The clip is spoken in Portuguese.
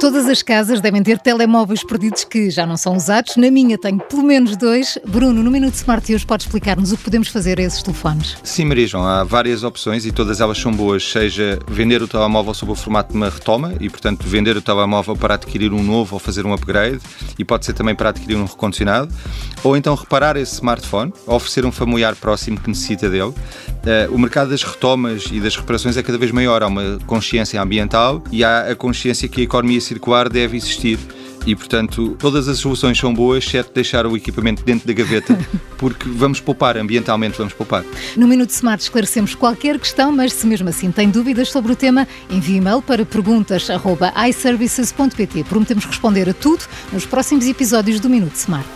Todas as casas devem ter telemóveis perdidos que já não são usados. Na minha tenho pelo menos dois. Bruno, no Minuto Smart hoje podes explicar-nos o que podemos fazer a esses telefones? Sim, Maria João, há várias opções e todas elas são boas, seja vender o telemóvel sob o formato de uma retoma e, portanto, vender o telemóvel para adquirir um novo ou fazer um upgrade e pode ser também para adquirir um recondicionado, ou então reparar esse smartphone, oferecer um familiar próximo que necessita dele. Uh, o mercado das retomas e das reparações é cada vez maior, há uma consciência ambiental e há a consciência que a economia circular deve existir. E, portanto, todas as soluções são boas, exceto deixar o equipamento dentro da gaveta, porque vamos poupar, ambientalmente vamos poupar. No Minuto Smart esclarecemos qualquer questão, mas se mesmo assim tem dúvidas sobre o tema, envie e-mail para perguntas.iservices.pt. Prometemos responder a tudo nos próximos episódios do Minuto Smart.